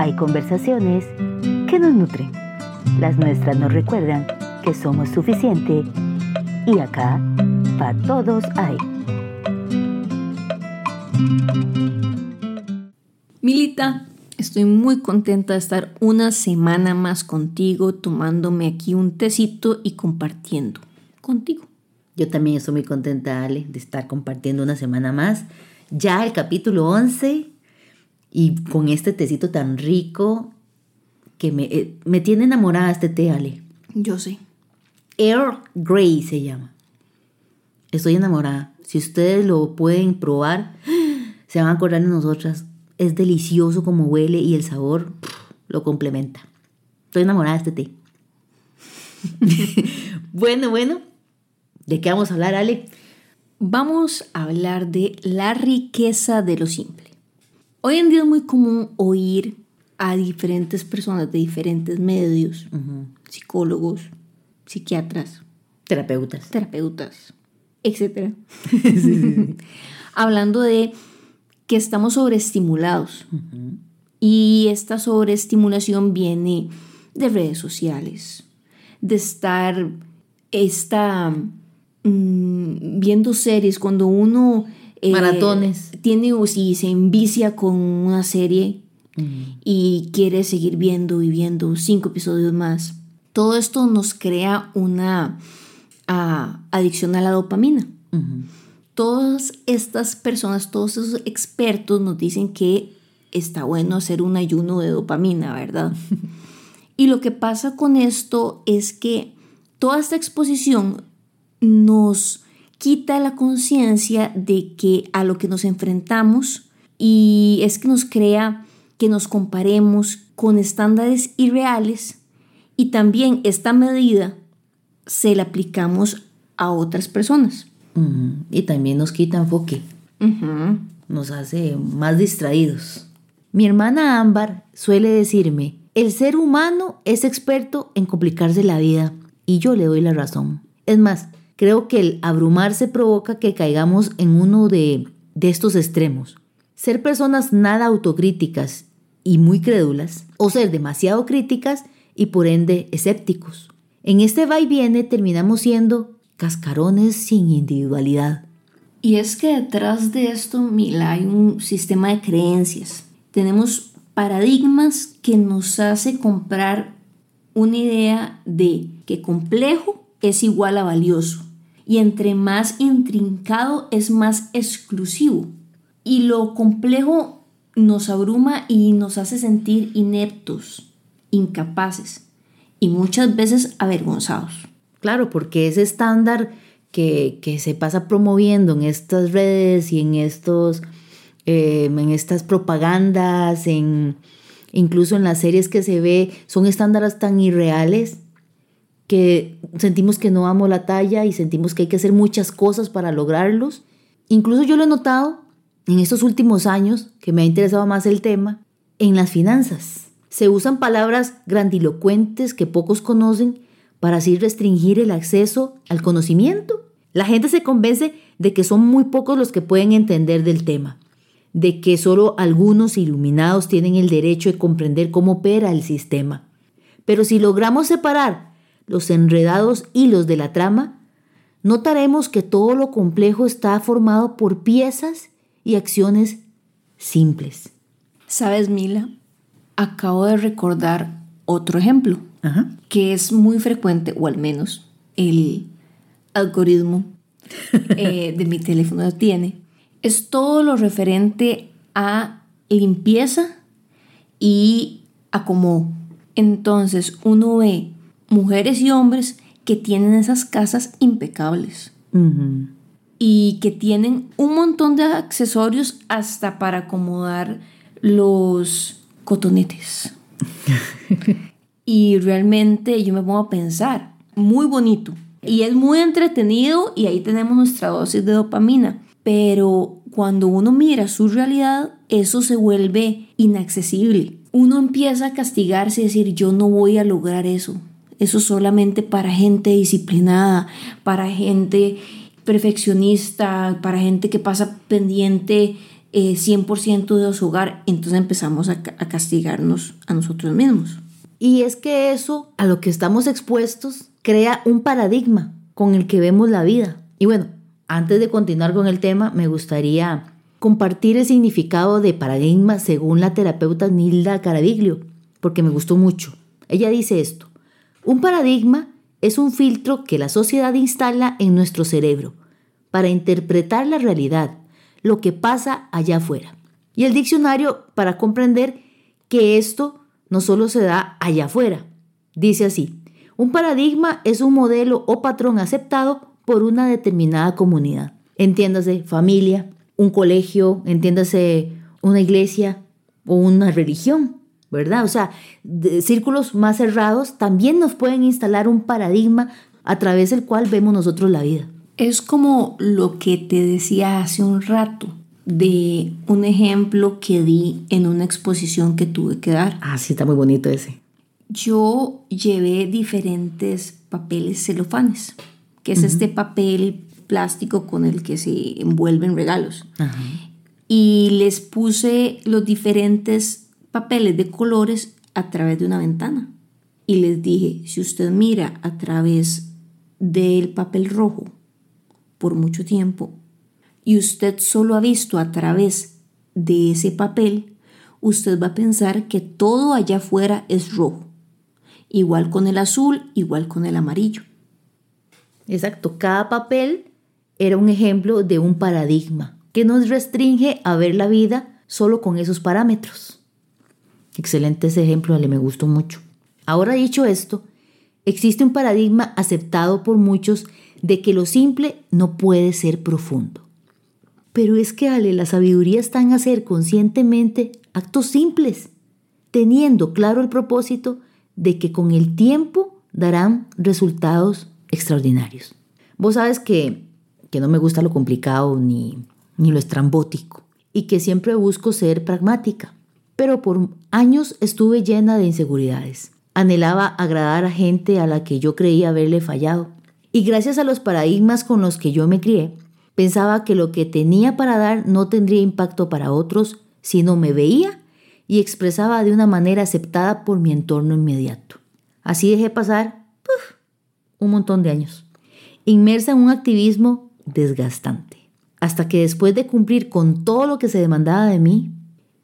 hay conversaciones que nos nutren. Las nuestras nos recuerdan que somos suficiente y acá para todos hay. Milita, estoy muy contenta de estar una semana más contigo, tomándome aquí un tecito y compartiendo contigo. Yo también estoy muy contenta, Ale, de estar compartiendo una semana más. Ya el capítulo 11 y con este tecito tan rico que me, eh, me tiene enamorada este té, Ale. Yo sé. Earl Grey se llama. Estoy enamorada. Si ustedes lo pueden probar, se van a acordar de nosotras. Es delicioso como huele y el sabor lo complementa. Estoy enamorada de este té. bueno, bueno. ¿De qué vamos a hablar, Ale? Vamos a hablar de la riqueza de lo simple. Hoy en día es muy común oír a diferentes personas de diferentes medios, psicólogos, psiquiatras, terapeutas, terapeutas, etc. Hablando de que estamos sobreestimulados. Y esta sobreestimulación viene de redes sociales, de estar esta, mm, viendo series cuando uno eh, Maratones. Tiene o si se envicia con una serie y quiere seguir viendo y viendo cinco episodios más. Todo esto nos crea una ah, adicción a la dopamina. Todas estas personas, todos esos expertos nos dicen que está bueno hacer un ayuno de dopamina, ¿verdad? y lo que pasa con esto es que toda esta exposición nos quita la conciencia de que a lo que nos enfrentamos y es que nos crea que nos comparemos con estándares irreales y también esta medida se la aplicamos a otras personas. Y también nos quita enfoque. Nos hace más distraídos. Mi hermana Ámbar suele decirme, el ser humano es experto en complicarse la vida y yo le doy la razón. Es más, Creo que el abrumarse provoca que caigamos en uno de, estos extremos. Ser personas nada autocríticas y muy crédulas, o ser demasiado críticas y por ende escépticos. En este va y viene terminamos siendo cascarones sin individualidad. Y es que detrás de esto, Mila, hay un sistema de creencias. Tenemos paradigmas que nos hace comprar una idea de que complejo es igual a valioso y entre más intrincado es más exclusivo. Y lo complejo nos abruma y nos hace sentir ineptos, incapaces y muchas veces avergonzados. Claro, porque ese estándar que, se pasa promoviendo en estas redes y en, estos, em, en estas propagandas, en, incluso en las series que se ve, son estándares tan irreales que sentimos que no amo la talla y sentimos que hay que hacer muchas cosas para lograrlos. Incluso yo lo he notado en estos últimos años que me ha interesado más el tema, en las finanzas. Se usan palabras grandilocuentes que pocos conocen para así restringir el acceso al conocimiento. La gente se convence de que son muy pocos los que pueden entender del tema, de que solo algunos iluminados tienen el derecho de comprender cómo opera el sistema. Pero si logramos separar los enredados hilos de la trama, notaremos que todo lo complejo está formado por piezas y acciones simples. ¿Sabes, Mila? Acabo de recordar otro ejemplo que es muy frecuente, o al menos el algoritmo eh, de mi teléfono tiene. Es todo lo referente a limpieza y a cómo entonces uno ve mujeres y hombres que tienen esas casas impecables. Y que tienen un montón de accesorios hasta para acomodar los cotonetes. y realmente yo me pongo a pensar, muy bonito. Y es muy entretenido y ahí tenemos nuestra dosis de dopamina. Pero cuando uno mira su realidad, eso se vuelve inaccesible. Uno empieza a castigarse y decir, yo no voy a lograr eso eso solamente para gente disciplinada, para gente perfeccionista, para gente que pasa pendiente 100% de su hogar, entonces empezamos a, a castigarnos a nosotros mismos. Y es que eso, a lo que estamos expuestos, crea un paradigma con el que vemos la vida. Y bueno, antes de continuar con el tema, me gustaría compartir el significado de paradigma según la terapeuta Nilda Caraviglio, porque me gustó mucho. Ella dice esto, un paradigma es un filtro que la sociedad instala en nuestro cerebro para interpretar la realidad, lo que pasa allá afuera. Y el diccionario para comprender que esto no solo se da allá afuera. Dice así, un paradigma es un modelo o patrón aceptado por una determinada comunidad. Entiéndase familia, un colegio, entiéndase una iglesia o una religión, ¿verdad? O sea, círculos más cerrados también nos pueden instalar un paradigma a través del cual vemos nosotros la vida. Es como lo que te decía hace un rato de un ejemplo que di en una exposición que tuve que dar. Ah, sí, está muy bonito ese. Yo llevé diferentes papeles celofanes, que es este papel plástico con el que se envuelven regalos. Y les puse los diferentes papeles de colores a través de una ventana. Y les dije, si usted mira a través del papel rojo, por mucho tiempo y usted solo ha visto a través de ese papel, usted va a pensar que todo allá afuera es rojo. Igual con el azul, igual con el amarillo. Exacto, cada papel era un ejemplo de un paradigma que nos restringe a ver la vida solo con esos parámetros. Excelente ese ejemplo, le me gustó mucho. Ahora dicho esto, existe un paradigma aceptado por muchos de que lo simple no puede ser profundo. Pero es que, Ale, la sabiduría está en hacer conscientemente actos simples, teniendo claro el propósito de que con el tiempo darán resultados extraordinarios. Vos sabes que, que no me gusta lo complicado ni, ni lo estrambótico y que siempre busco ser pragmática. Pero por años estuve llena de inseguridades. Anhelaba agradar a gente a la que yo creía haberle fallado y gracias a los paradigmas con los que yo me crié, pensaba que lo que tenía para dar no tendría impacto para otros si no me veía y expresaba de una manera aceptada por mi entorno inmediato. Así dejé pasar un montón de años, inmersa en un activismo desgastante, hasta que después de cumplir con todo lo que se demandaba de mí,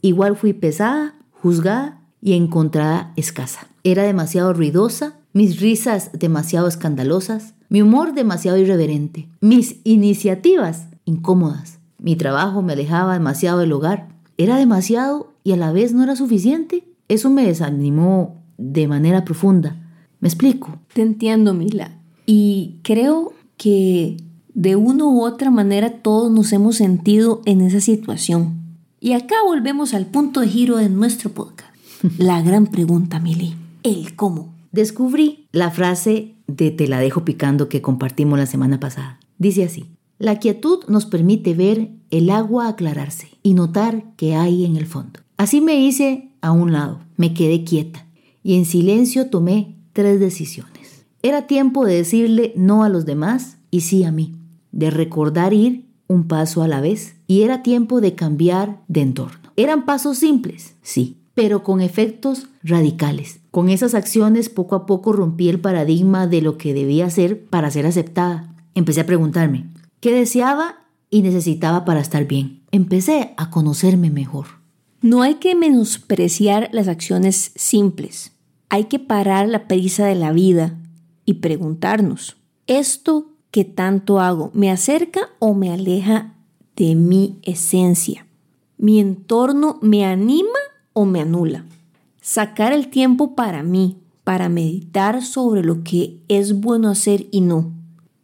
igual fui pesada, juzgada y encontrada escasa. Era demasiado ruidosa, mis risas demasiado escandalosas, mi humor demasiado irreverente, mis iniciativas incómodas, mi trabajo me alejaba demasiado del hogar, era demasiado y a la vez no era suficiente. Eso me desanimó de manera profunda. ¿Me explico? Te entiendo, Mila. Y creo que de una u otra manera todos nos hemos sentido en esa situación. Y acá volvemos al punto de giro de nuestro podcast. La gran pregunta, Mili, el cómo. Descubrí la frase de Te la dejo picando que compartimos la semana pasada. Dice así, la quietud nos permite ver el agua aclararse y notar qué hay en el fondo. Así me hice a un lado, me quedé quieta y en silencio tomé tres decisiones. Era tiempo de decirle no a los demás y sí a mí, de recordar ir un paso a la vez y era tiempo de cambiar de entorno. Eran pasos simples, sí, pero con efectos radicales. Con esas acciones poco a poco rompí el paradigma de lo que debía ser para ser aceptada. Empecé a preguntarme, ¿qué deseaba y necesitaba para estar bien? Empecé a conocerme mejor. No hay que menospreciar las acciones simples. Hay que parar la prisa de la vida y preguntarnos, ¿esto que tanto hago me acerca o me aleja de mi esencia? ¿Mi entorno me anima o me anula. Sacar el tiempo para mí, para meditar sobre lo que es bueno hacer y no.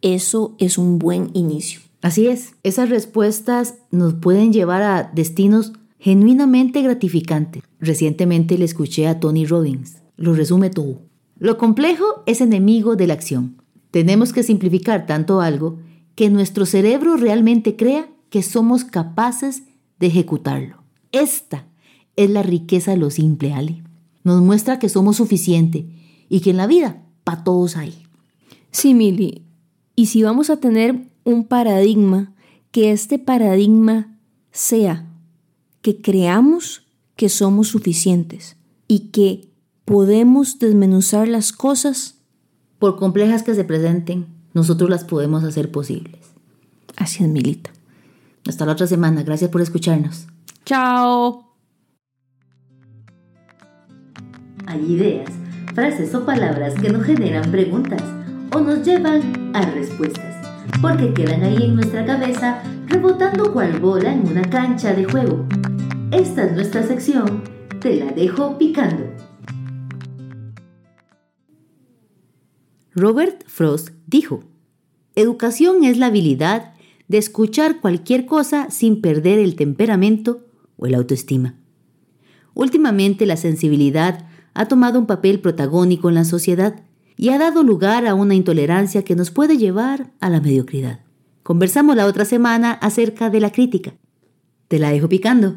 Eso es un buen inicio. Así es, esas respuestas nos pueden llevar a destinos genuinamente gratificantes. Recientemente le escuché a Tony Robbins. Lo resume todo. Lo complejo es enemigo de la acción. Tenemos que simplificar tanto algo que nuestro cerebro realmente crea que somos capaces de ejecutarlo. Esta es la riqueza de lo simple, Ale. Nos muestra que somos suficiente y que en la vida para todos hay. Sí, Mili. Y si vamos a tener un paradigma, que este paradigma sea que creamos que somos suficientes y que podemos desmenuzar las cosas. Por complejas que se presenten, nosotros las podemos hacer posibles. Así es, Milita. Hasta la otra semana. Gracias por escucharnos. Chao. Hay ideas, frases o palabras que nos generan preguntas o nos llevan a respuestas, porque quedan ahí en nuestra cabeza rebotando cual bola en una cancha de juego. Esta es nuestra sección, te la dejo picando. Robert Frost dijo, Educación es la habilidad de escuchar cualquier cosa sin perder el temperamento o el autoestima. Últimamente la sensibilidad ha tomado un papel protagónico en la sociedad y ha dado lugar a una intolerancia que nos puede llevar a la mediocridad. Conversamos la otra semana acerca de la crítica. Te la dejo picando.